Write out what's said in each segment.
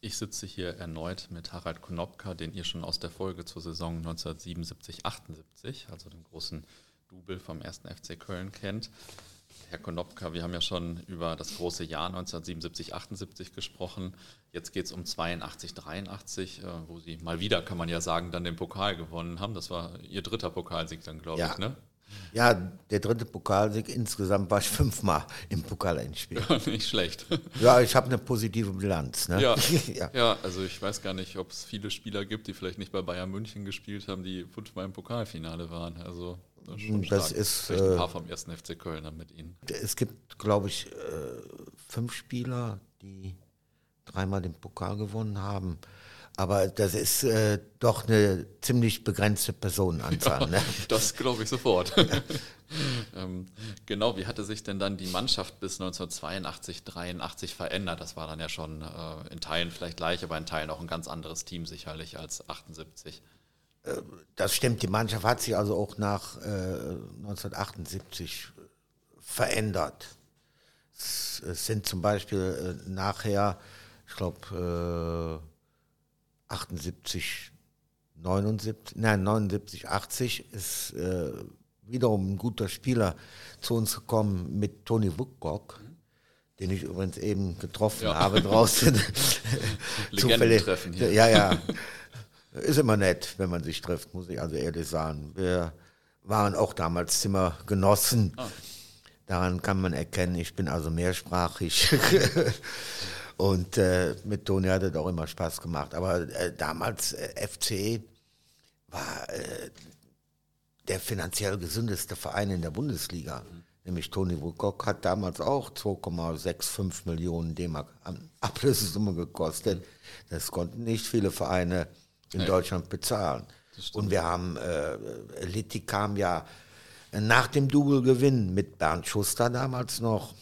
Ich sitze hier erneut mit Harald Konopka, den ihr schon aus der Folge zur Saison 1977-78, also dem großen Double vom 1. FC Köln kennt. Herr Konopka, wir haben ja schon über das große Jahr 1977-78 gesprochen. Jetzt geht es um 82, 83, äh, wo Sie mal wieder, kann man ja sagen, dann den Pokal gewonnen haben. Das war Ihr dritter Pokalsieg dann, glaube Ja. ich, ne? Ja, der dritte Pokalsieg. Insgesamt war ich fünfmal im Pokalendspiel. Nicht schlecht. Ja, ich habe eine positive Bilanz. Ne? Ja. ja. ja, also ich weiß gar nicht, ob es viele Spieler gibt, die vielleicht nicht bei Bayern München gespielt haben, die fünfmal im Pokalfinale waren. Also das ist, schon Das ist, vielleicht ein äh, paar vom ersten FC Köln dann mit Ihnen. Es gibt, glaube ich, äh, fünf Spieler, die dreimal den Pokal gewonnen haben. Aber das ist äh, doch eine ziemlich begrenzte Personenanzahl. Ne? Das glaube ich sofort. ähm, genau, wie hatte sich denn dann die Mannschaft bis 1982, 83 verändert? Das war dann ja schon äh, in Teilen vielleicht gleich, aber in Teilen auch ein ganz anderes Team sicherlich als 78. Das stimmt, die Mannschaft hat sich also auch nach äh, 1978 verändert. Es, es sind zum Beispiel äh, nachher, ich glaube, äh, 78, 79, nein, 79, 80 ist äh, wiederum ein guter Spieler zu uns gekommen mit Tony Woodcock, den ich übrigens eben getroffen Ja. habe draußen. Legendentreffen hier. Ja, ja. Ist immer nett, wenn man sich trifft, muss ich also ehrlich sagen. Wir waren auch damals Zimmergenossen. Daran kann man erkennen, ich bin also mehrsprachig. Und äh, mit Toni hat es auch immer Spaß gemacht. Aber äh, damals äh, FC war äh, der finanziell gesündeste Verein in der Bundesliga. Nämlich Toni Woodcock hat damals auch 2,65 Millionen D-Mark an Ablösesumme gekostet. Das konnten nicht viele Vereine in Deutschland bezahlen. Und wir haben, äh, Litti kam ja nach dem Double-Gewinn mit Bernd Schuster damals noch.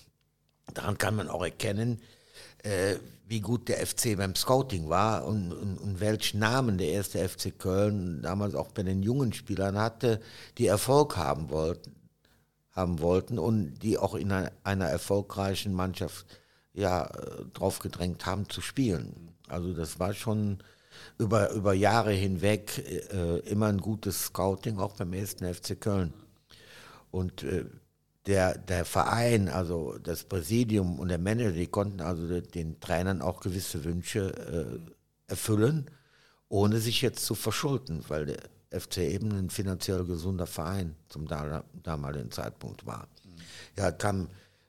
Daran kann man auch erkennen, äh, wie gut der FC beim Scouting war und, und, und welchen Namen der erste FC Köln damals auch bei den jungen Spielern hatte, die Erfolg haben wollten, haben wollten und die auch in einer, einer erfolgreichen Mannschaft ja, äh, drauf gedrängt haben zu spielen. Also das war schon über, über Jahre hinweg äh, immer ein gutes Scouting, auch beim ersten FC Köln. Und äh, der, der Verein, also das Präsidium und der Manager, die konnten also de- den Trainern auch gewisse Wünsche äh, erfüllen, ohne sich jetzt zu verschulden, weil der FC eben ein finanziell gesunder Verein zum da- damaligen Zeitpunkt war. Ja, kam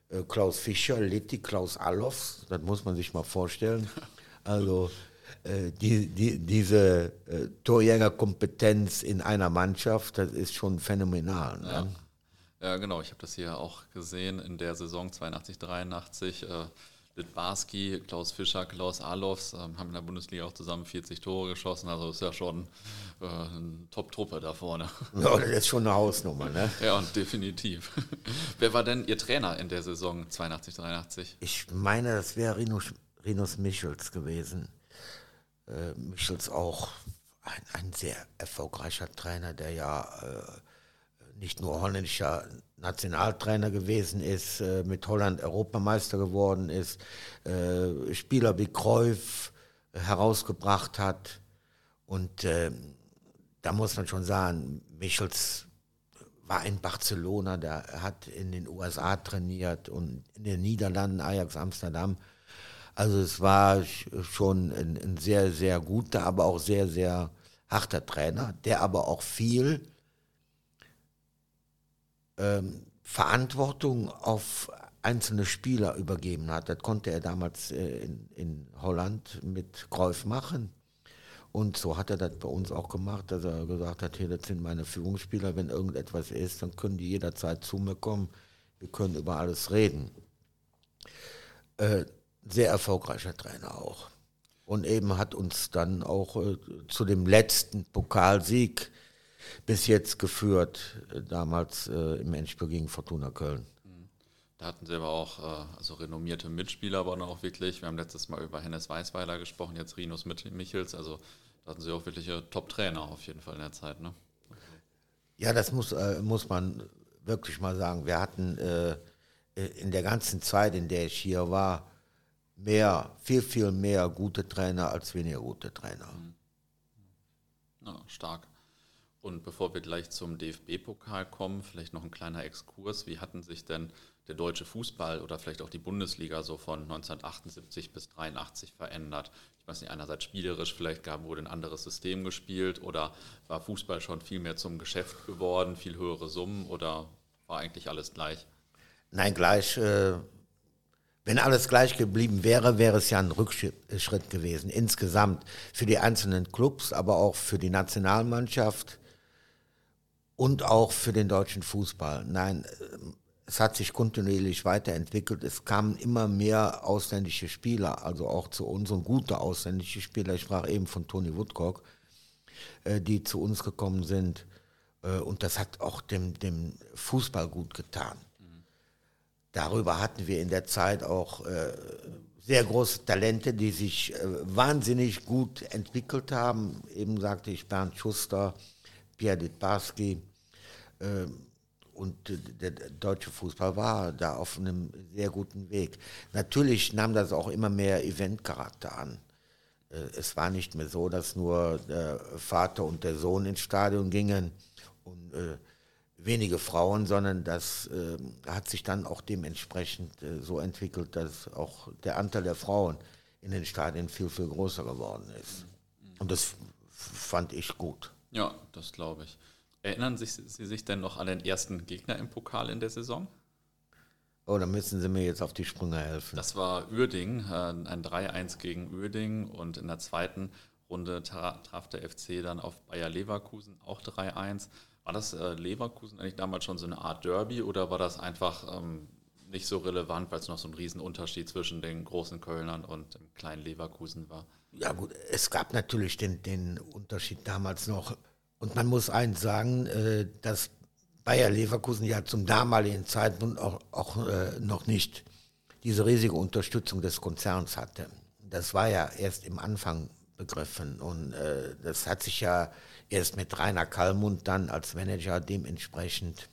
äh, Klaus Fischer, Litti, Klaus Allofs, das muss man sich mal vorstellen. Also äh, die, die, diese äh, Torjägerkompetenz in einer Mannschaft, das ist schon phänomenal. Ne? Ja, genau. Ich habe das hier auch gesehen in der Saison 82, 83. Äh, Litbarski, Klaus Fischer, Klaus Alofs ähm, haben in der Bundesliga auch zusammen 40 Tore geschossen. Also ist ja schon äh, eine Top-Truppe da vorne. Ja, das ist schon eine Hausnummer. Ne? ja, und definitiv. Wer war denn Ihr Trainer in der Saison 82, 83? Ich meine, das wäre Rinus, Rinus Michels gewesen. Äh, Michels auch ein, ein sehr erfolgreicher Trainer, der ja äh, nicht nur holländischer Nationaltrainer gewesen ist, äh, mit Holland Europameister geworden ist, äh, Spieler wie Cruyff äh, herausgebracht hat. Und äh, da muss man schon sagen, Michels war in Barcelona, der hat in den USA trainiert und in den Niederlanden, Ajax Amsterdam. Also es war sch- schon ein, ein sehr, sehr guter, aber auch sehr, sehr harter Trainer, der aber auch viel ähm, Verantwortung auf einzelne Spieler übergeben hat. Das konnte er damals äh, in, in Holland mit Cruyff machen. Und so hat er das bei uns auch gemacht, dass er gesagt hat, hier, das sind meine Führungsspieler, wenn irgendetwas ist, dann können die jederzeit zu mir kommen, wir können über alles reden. Äh, sehr erfolgreicher Trainer auch. Und eben hat uns dann auch äh, zu dem letzten Pokalsieg bis jetzt geführt, äh, damals äh, im Endspiel gegen Fortuna Köln. Da hatten sie aber auch äh, also renommierte Mitspieler, aber auch wirklich. Wir haben letztes Mal über Hennes Weißweiler gesprochen, jetzt Rinus Michels. Also da hatten sie auch wirkliche Top-Trainer auf jeden Fall in der Zeit. Ne? Ja, das muss, äh, muss man wirklich mal sagen. Wir hatten äh, in der ganzen Zeit, in der ich hier war, mehr, viel, viel mehr gute Trainer als weniger gute Trainer. Ja, stark. Und bevor wir gleich zum DFB-Pokal kommen, vielleicht noch ein kleiner Exkurs. Wie hatten sich denn der deutsche Fußball oder vielleicht auch die Bundesliga so von 1978 bis 83 verändert? Ich weiß nicht, einerseits spielerisch, vielleicht gab, wurde ein anderes System gespielt oder war Fußball schon viel mehr zum Geschäft geworden, viel höhere Summen oder war eigentlich alles gleich? Nein, gleich. Äh, wenn alles gleich geblieben wäre, wäre es ja ein Rückschritt gewesen. Insgesamt für die einzelnen Clubs, aber auch für die Nationalmannschaft und auch für den deutschen Fußball. Nein, es hat sich kontinuierlich weiterentwickelt. Es kamen immer mehr ausländische Spieler, also auch zu uns und gute ausländische Spieler. Ich sprach eben von Tony Woodcock, äh, die zu uns gekommen sind. Äh, und das hat auch dem, dem Fußball gut getan. Darüber hatten wir in der Zeit auch äh, sehr große Talente, die sich wahnsinnig gut entwickelt haben. Eben sagte ich Bernd Schuster, Pierre Ditbarski. Ähm, und der deutsche Fußball war da auf einem sehr guten Weg. Natürlich nahm das auch immer mehr Eventcharakter an. Äh, es war nicht mehr so, dass nur der Vater und der Sohn ins Stadion gingen und äh, wenige Frauen, sondern das äh, hat sich dann auch dementsprechend äh, so entwickelt, dass auch der Anteil der Frauen in den Stadien viel, viel größer geworden ist. Und das fand ich gut. Ja, das glaube ich. Erinnern sich, Sie sich denn noch an den ersten Gegner im Pokal in der Saison? Oh, da müssen Sie mir jetzt auf die Sprünge helfen. Das war Uerding, äh, ein 3-1 gegen Uerding und in der zweiten Runde traf der FC dann auf Bayer Leverkusen auch 3-1. War das äh, Leverkusen eigentlich damals schon so eine Art Derby oder war das einfach ähm, nicht so relevant, weil es noch so ein Riesenunterschied zwischen den großen Kölnern und dem kleinen Leverkusen war? Ja gut, es gab natürlich den, den Unterschied damals noch. Und man muss eins sagen, äh, dass Bayer Leverkusen ja zum damaligen Zeitpunkt auch, auch äh, noch nicht diese riesige Unterstützung des Konzerns hatte. Das war ja erst im Anfang begriffen und äh, das hat sich ja erst mit Rainer Kallmund dann als Manager dementsprechend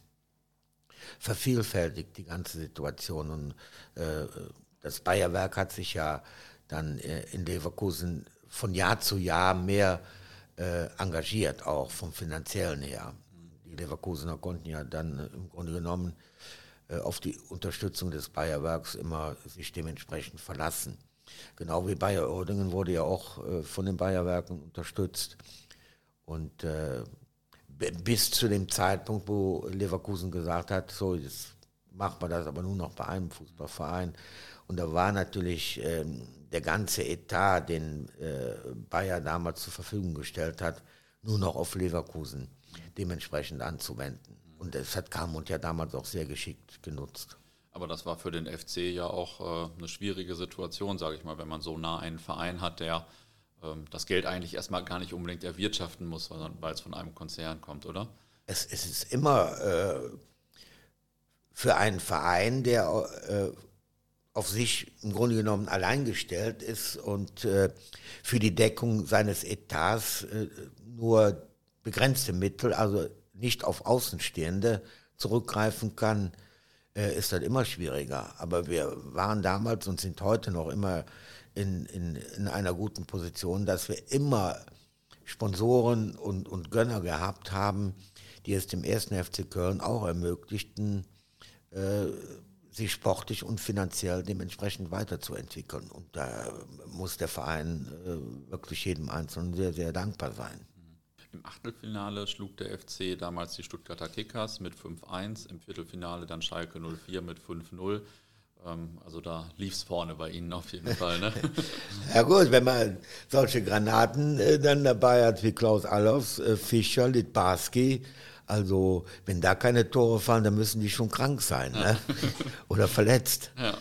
vervielfältigt, die ganze Situation. Und äh, das Bayerwerk hat sich ja dann äh, in Leverkusen von Jahr zu Jahr mehr äh, engagiert, auch vom finanziellen her. Die Leverkusener konnten ja dann im Grunde genommen äh, auf die Unterstützung des Bayerwerks immer sich dementsprechend verlassen. Genau wie Bayer Oerdingen wurde ja auch äh, von den Bayerwerken unterstützt. Und äh, bis zu dem Zeitpunkt, wo Leverkusen gesagt hat, so jetzt macht man das aber nur noch bei einem Fußballverein. Und da war natürlich ähm, der ganze Etat, den äh, Bayer damals zur Verfügung gestellt hat, nur noch auf Leverkusen dementsprechend anzuwenden. Und das hat Kamut ja damals auch sehr geschickt genutzt. Aber das war für den FC ja auch äh, eine schwierige Situation, sage ich mal, wenn man so nah einen Verein hat, der ähm, das Geld eigentlich erstmal gar nicht unbedingt erwirtschaften muss, weil es von einem Konzern kommt, oder? Es, es ist immer äh, für einen Verein, der äh, auf sich im Grunde genommen allein gestellt ist und äh, für die Deckung seines Etats äh, nur begrenzte Mittel, also nicht auf Außenstehende zurückgreifen kann, äh, ist das immer schwieriger. Aber wir waren damals und sind heute noch immer in, in, in einer guten Position, dass wir immer Sponsoren und, und Gönner gehabt haben, die es dem ersten FC Köln auch ermöglichten, äh, sich sportlich und finanziell dementsprechend weiterzuentwickeln. Und da muss der Verein äh, wirklich jedem Einzelnen sehr, sehr dankbar sein. Im Achtelfinale schlug der FC damals die Stuttgarter Kickers mit 5-1, im Viertelfinale dann Schalke 04 mit 5-0. Ähm, also da lief es vorne bei Ihnen auf jeden Fall. Ne? ja gut, wenn man solche Granaten äh, dann dabei hat wie Klaus Allofs, äh, Fischer, Litbarski, also wenn da keine Tore fallen, dann müssen die schon krank sein ne? oder verletzt. Ja.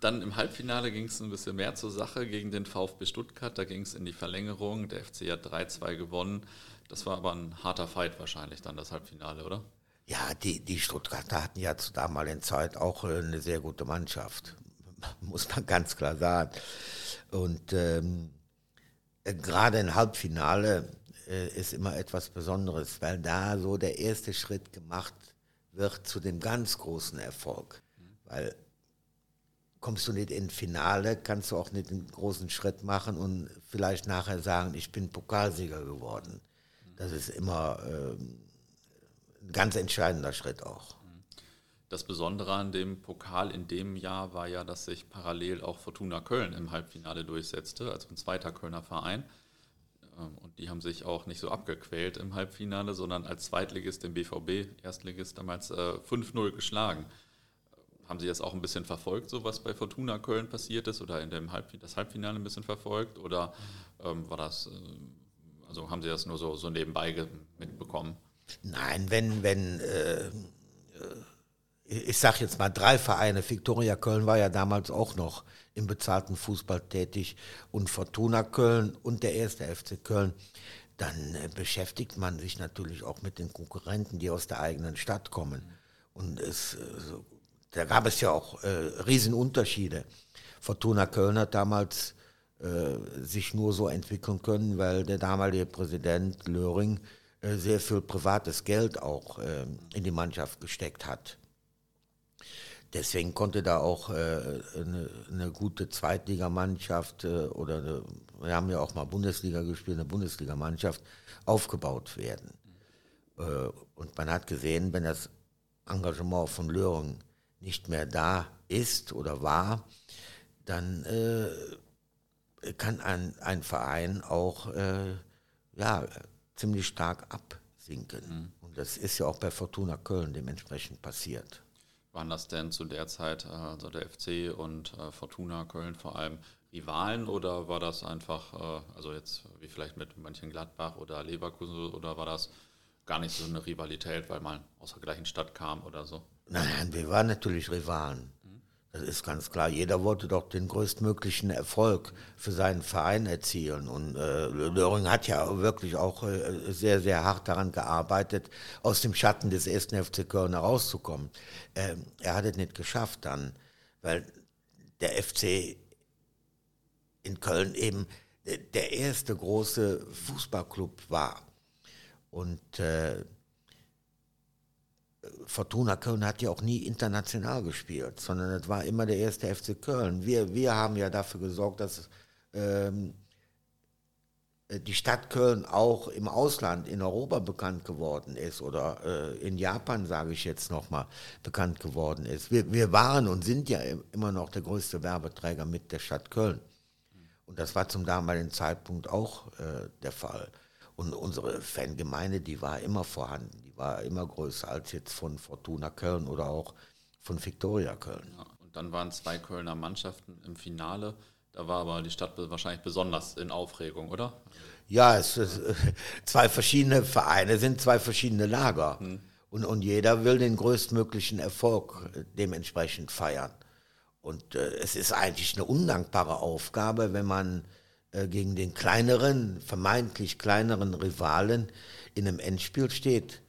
Dann im Halbfinale ging es ein bisschen mehr zur Sache gegen den VfB Stuttgart. Da ging es in die Verlängerung. Der FC hat 3-2 gewonnen. Das war aber ein harter Fight wahrscheinlich dann das Halbfinale, oder? Ja, die, die Stuttgarter hatten ja zur damaligen Zeit auch äh, eine sehr gute Mannschaft, muss man ganz klar sagen. Und ähm, äh, gerade im Halbfinale äh, ist immer etwas Besonderes, weil da so der erste Schritt gemacht wird zu dem ganz großen Erfolg. Weil kommst du nicht ins Finale, kannst du auch nicht einen großen Schritt machen und vielleicht nachher sagen, ich bin Pokalsieger geworden. Das ist immer äh, ein ganz entscheidender Schritt auch. Das Besondere an dem Pokal in dem Jahr war ja, dass sich parallel auch Fortuna Köln im Halbfinale durchsetzte, also ein zweiter Kölner Verein. Ähm, und die haben sich auch nicht so abgequält im Halbfinale, sondern als Zweitligist im BVB, Erstligist damals äh, 5-0 geschlagen. Haben Sie das auch ein bisschen verfolgt, so was bei Fortuna Köln passiert ist oder in dem Halb das Halbfinale ein bisschen verfolgt? Oder ähm, war das, äh, also haben Sie das nur so, so nebenbei mitbekommen? Nein, wenn, wenn äh, äh ich sage jetzt mal drei Vereine, Viktoria Köln war ja damals auch noch im bezahlten Fußball tätig und Fortuna Köln und der erste FC Köln, dann äh, beschäftigt man sich natürlich auch mit den Konkurrenten, die aus der eigenen Stadt kommen. Und es, äh, da gab es ja auch äh, Riesenunterschiede. Fortuna Köln hat damals äh, sich nur so entwickeln können, weil der damalige Präsident Löring äh, sehr viel privates Geld auch äh, in die Mannschaft gesteckt hat. Deswegen konnte da auch äh, eine, eine, gute Zweitligamannschaft äh, oder eine, wir haben ja auch mal Bundesliga gespielt, eine Bundesligamannschaft aufgebaut werden. Und man hat gesehen, wenn das Engagement von Löring nicht mehr da ist oder war, dann äh, kann ein, ein Verein auch äh, ja, ziemlich stark absinken. Mhm. Und das ist ja auch bei Fortuna Köln dementsprechend passiert. Waren das denn zu der Zeit, äh, also der FC und äh, Fortuna Köln vor allem Rivalen oder war das einfach, äh, also jetzt wie vielleicht mit Mönchengladbach oder Leverkusen oder war das gar nicht so eine Rivalität, weil man aus der gleichen Stadt kam oder so? Nein, wir waren natürlich Rivalen. Das ist ganz klar. Jeder wollte doch den größtmöglichen Erfolg für seinen Verein erzielen. Und äh, Löring hat ja wirklich auch äh, sehr, sehr hart daran gearbeitet, aus dem Schatten des ersten FC Köln herauszukommen. Äh, er hat es nicht geschafft dann, weil der FC in Köln eben der erste große Fußballclub war. Und äh, Fortuna Köln hat ja auch nie international gespielt, sondern es war immer der erste FC Köln. Wir, wir haben ja dafür gesorgt, dass ähm, die Stadt Köln auch im Ausland, in Europa bekannt geworden ist oder äh, in Japan, sage ich jetzt nochmal, bekannt geworden ist. Wir, wir waren und sind ja immer noch der größte Werbeträger mit der Stadt Köln. Und das war zum damaligen Zeitpunkt auch äh, der Fall. Und unsere Fangemeinde, die war immer vorhanden, war immer größer als jetzt von Fortuna Köln oder auch von Viktoria Köln. Ja, und dann waren zwei Kölner Mannschaften im Finale. Da war aber die Stadt wahrscheinlich besonders in Aufregung, oder? Ja, es ist, zwei verschiedene Vereine sind zwei verschiedene Lager. Hm. Und, und jeder will den größtmöglichen Erfolg dementsprechend feiern. Und äh, es ist eigentlich eine undankbare Aufgabe, wenn man äh, gegen den kleineren, vermeintlich kleineren Rivalen in einem Endspiel steht,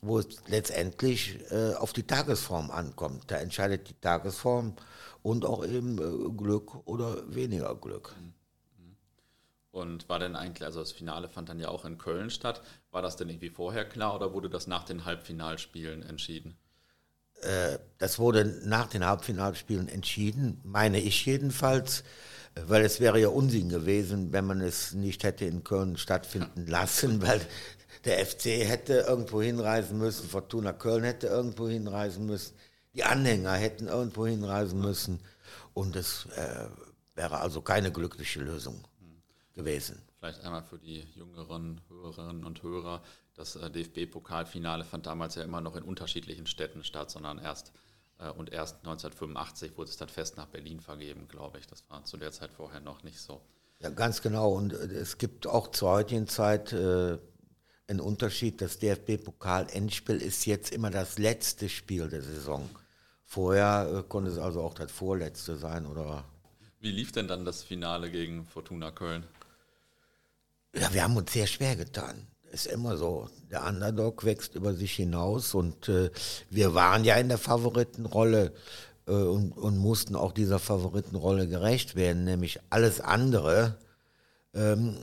wo es letztendlich äh, auf die Tagesform ankommt. Da entscheidet die Tagesform und auch eben äh, Glück oder weniger Glück. Und war denn eigentlich, also das Finale fand dann ja auch in Köln statt, war das denn irgendwie vorher klar oder wurde das nach den Halbfinalspielen entschieden? Äh, das wurde nach den Halbfinalspielen entschieden, meine ich jedenfalls weil es wäre ja Unsinn gewesen, wenn man es nicht hätte in Köln stattfinden lassen, weil der FC hätte irgendwo hinreisen müssen, Fortuna Köln hätte irgendwo hinreisen müssen, die Anhänger hätten irgendwo hinreisen müssen und es äh, wäre also keine glückliche Lösung gewesen. Vielleicht einmal für die jüngeren Hörerinnen und Hörer, das äh, DFB-Pokalfinale fand damals ja immer noch in unterschiedlichen Städten statt, sondern erst äh, und erst 1985 wurde es dann fest nach Berlin vergeben, glaube ich. Das war zu der Zeit vorher noch nicht so. Ja, ganz genau. Und äh, es gibt auch zur heutigen Zeit einen Unterschied. Das DFB-Pokal-Endspiel ist jetzt immer das letzte Spiel der Saison. Vorher äh, konnte es also auch das vorletzte sein, oder? Wie lief denn dann das Finale gegen Fortuna Köln? Ja, wir haben uns sehr schwer getan ist immer so. Der Underdog wächst über sich hinaus und äh, wir waren ja in der Favoritenrolle äh, und, und, mussten auch dieser Favoritenrolle gerecht werden, nämlich alles andere ähm,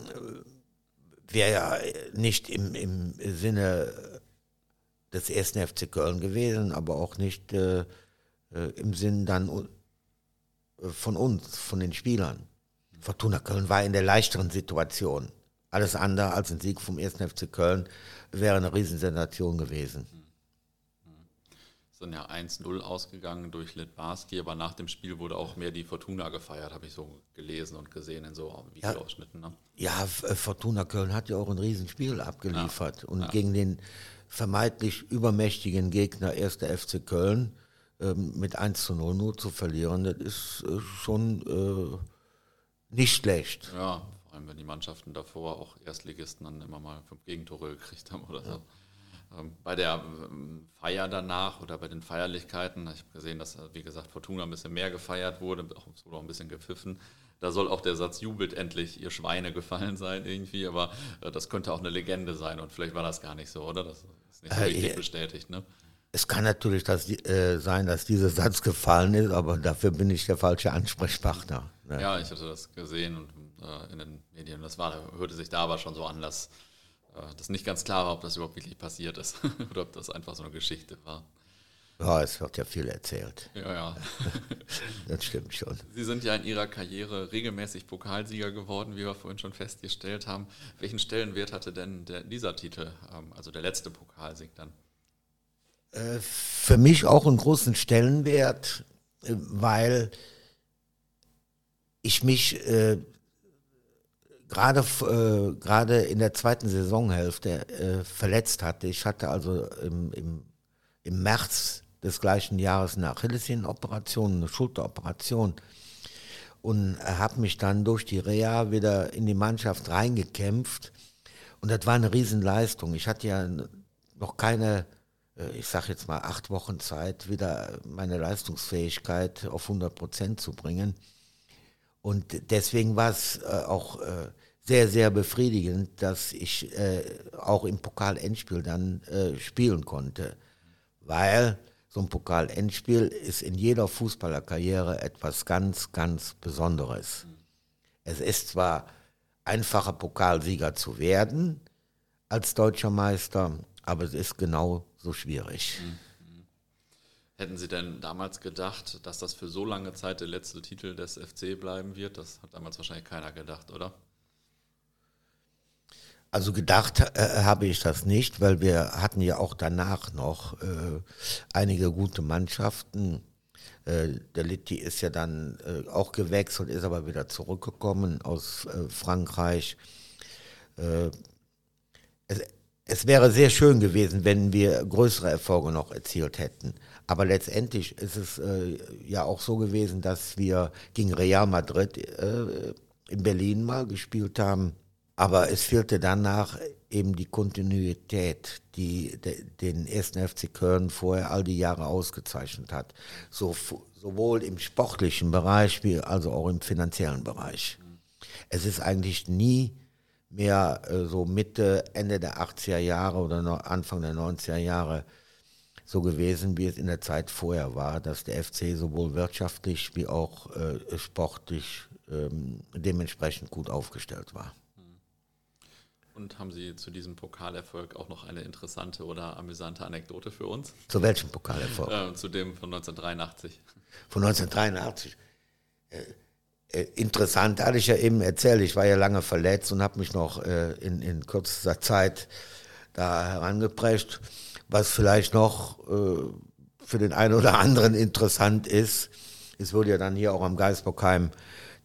wäre ja nicht im, im Sinne des ersten FC Köln gewesen, aber auch nicht äh, äh im Sinn dann äh, von uns, von den Spielern. Fortuna Köln war in der leichteren Situation. Alles andere als ein Sieg vom 1. FC Köln wäre eine Riesensensation gewesen. Sind ja 1-0 ausgegangen durch Litbarski, aber nach dem Spiel wurde auch mehr die Fortuna gefeiert, habe ich so gelesen und gesehen in so Videoausschnitten. Ne? Ja, äh, Fortuna Köln hat ja auch ein Riesenspiel abgeliefert ja. und ja. gegen den vermeintlich übermächtigen Gegner 1. FC Köln ähm, mit 1 zu 0 nur zu verlieren, das ist äh, schon äh, nicht schlecht. Ja, vor allem wenn die Mannschaften davor auch Erstligisten dann immer mal fünf Gegentore gekriegt haben oder so. Ähm, bei der ähm, Feier danach oder bei den Feierlichkeiten, ich habe gesehen, dass, wie gesagt, Fortuna ein bisschen mehr gefeiert wurde, es wurde auch ein bisschen gepfiffen. Da soll auch der Satz jubelt endlich, ihr Schweine gefallen sein irgendwie, aber äh, das könnte auch eine Legende sein und vielleicht war das gar nicht so, oder? Das ist nicht so äh, richtig bestätigt, ne? Es kann natürlich das, äh, sein, dass dieser Satz gefallen ist, aber dafür bin ich der falsche Ansprechpartner. Ne? Ja, ich hatte das gesehen und äh, in den Medien. Das war, hörte sich da aber schon so an, dass äh, das nicht ganz klar war, ob das überhaupt wirklich passiert ist oder ob das einfach so eine Geschichte war. Ja, es wird ja viel erzählt. Ja, ja. das stimmt schon. Sie sind ja in Ihrer Karriere regelmäßig Pokalsieger geworden, wie wir vorhin schon festgestellt haben. Welchen Stellenwert hatte denn der, dieser Titel, ähm, also der letzte Pokalsieg dann? Äh, für mich auch einen großen Stellenwert, äh, weil ich mich äh, gerade äh, gerade in der zweiten Saisonhälfte äh, verletzt hatte. Ich hatte also im, im, im März des gleichen Jahres eine Achillessehnen-Operation, eine Schulteroperation und habe mich dann durch die Reha wieder in die Mannschaft reingekämpft und das war eine Riesenleistung. Ich hatte ja noch keine äh, ich sage jetzt mal, acht Wochen Zeit, wieder meine Leistungsfähigkeit auf 100 Prozent zu bringen. Und deswegen war es äh, auch äh, sehr, sehr befriedigend, dass ich auch im Pokal-Endspiel dann spielen konnte. Weil so ein Pokal-Endspiel ist in jeder Fußballerkarriere etwas ganz, ganz Besonderes. Es ist zwar einfacher Pokalsieger zu werden als deutscher Meister, aber es ist genau so schwierig. Mhm. Hätten Sie denn damals gedacht, dass das für so lange Zeit der letzte Titel des FC bleiben wird? Das hat damals wahrscheinlich keiner gedacht, oder? Also gedacht äh, habe ich das nicht, weil wir hatten ja auch danach noch äh, einige gute Mannschaften. Äh, der Litti ist ja dann äh, auch gewechselt, ist aber wieder zurückgekommen aus äh, Frankreich. Äh, es, es wäre sehr schön gewesen, wenn wir größere Erfolge noch erzielt hätten. Aber letztendlich ist es äh, ja auch so gewesen, dass wir gegen Real Madrid äh, in Berlin mal gespielt haben. Aber es fehlte danach eben die Kontinuität, die de, den ersten FC Köln vorher all die Jahre ausgezeichnet hat. So, sowohl im sportlichen Bereich wie also auch im finanziellen Bereich. Es ist eigentlich nie mehr äh, so Mitte, Ende der 80er Jahre oder Anfang der 90er Jahre so gewesen, wie es in der Zeit vorher war, dass der FC sowohl wirtschaftlich wie auch äh, sportlich ähm, dementsprechend gut aufgestellt war. Und haben Sie zu diesem Pokalerfolg auch noch eine interessante oder amüsante Anekdote für uns? Zu welchem Pokalerfolg? Äh, zu dem von 1983. Von 1983. Äh, interessant, hatte ich ja eben erzählt, ich war ja lange verletzt und habe mich noch äh, in, in kürzester Zeit da herangeprescht. Was vielleicht noch äh, für den einen oder anderen interessant ist, es wurde ja dann hier auch am Geisbockheim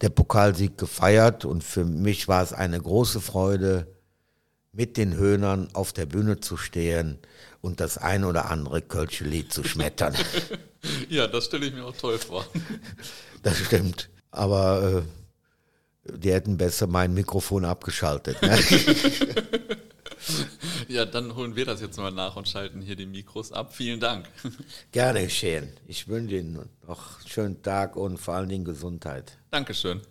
der Pokalsieg gefeiert und für mich war es eine große Freude, mit den Höhnern auf der Bühne zu stehen und das ein oder andere Kölsche Lied zu schmettern. ja, das stelle ich mir auch toll vor. Das stimmt. Aber äh, die hätten besser mein Mikrofon abgeschaltet. Ne? ja, dann holen wir das jetzt mal nach und schalten hier die Mikros ab. Vielen Dank. Gerne geschehen. Ich wünsche Ihnen noch einen schönen Tag und vor allen Dingen Gesundheit. Dankeschön.